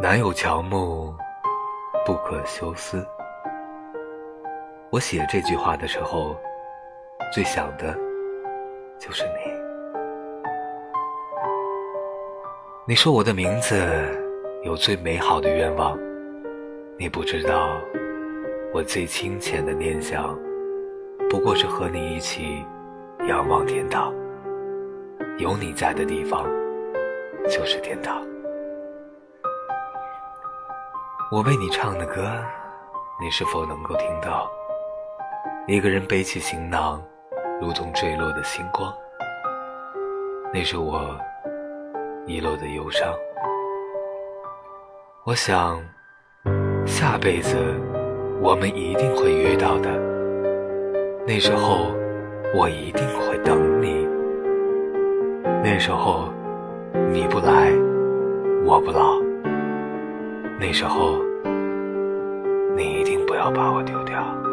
南有乔木，不可休思。我写这句话的时候，最想的就是你。你说我的名字有最美好的愿望，你不知道，我最清浅的念想，不过是和你一起仰望天堂。有你在的地方，就是天堂。我为你唱的歌，你是否能够听到？一个人背起行囊，如同坠落的星光。那是我遗落的忧伤。我想，下辈子我们一定会遇到的。那时候，我一定会等你。那时候，你不来，我不老。那时候，把我丢掉。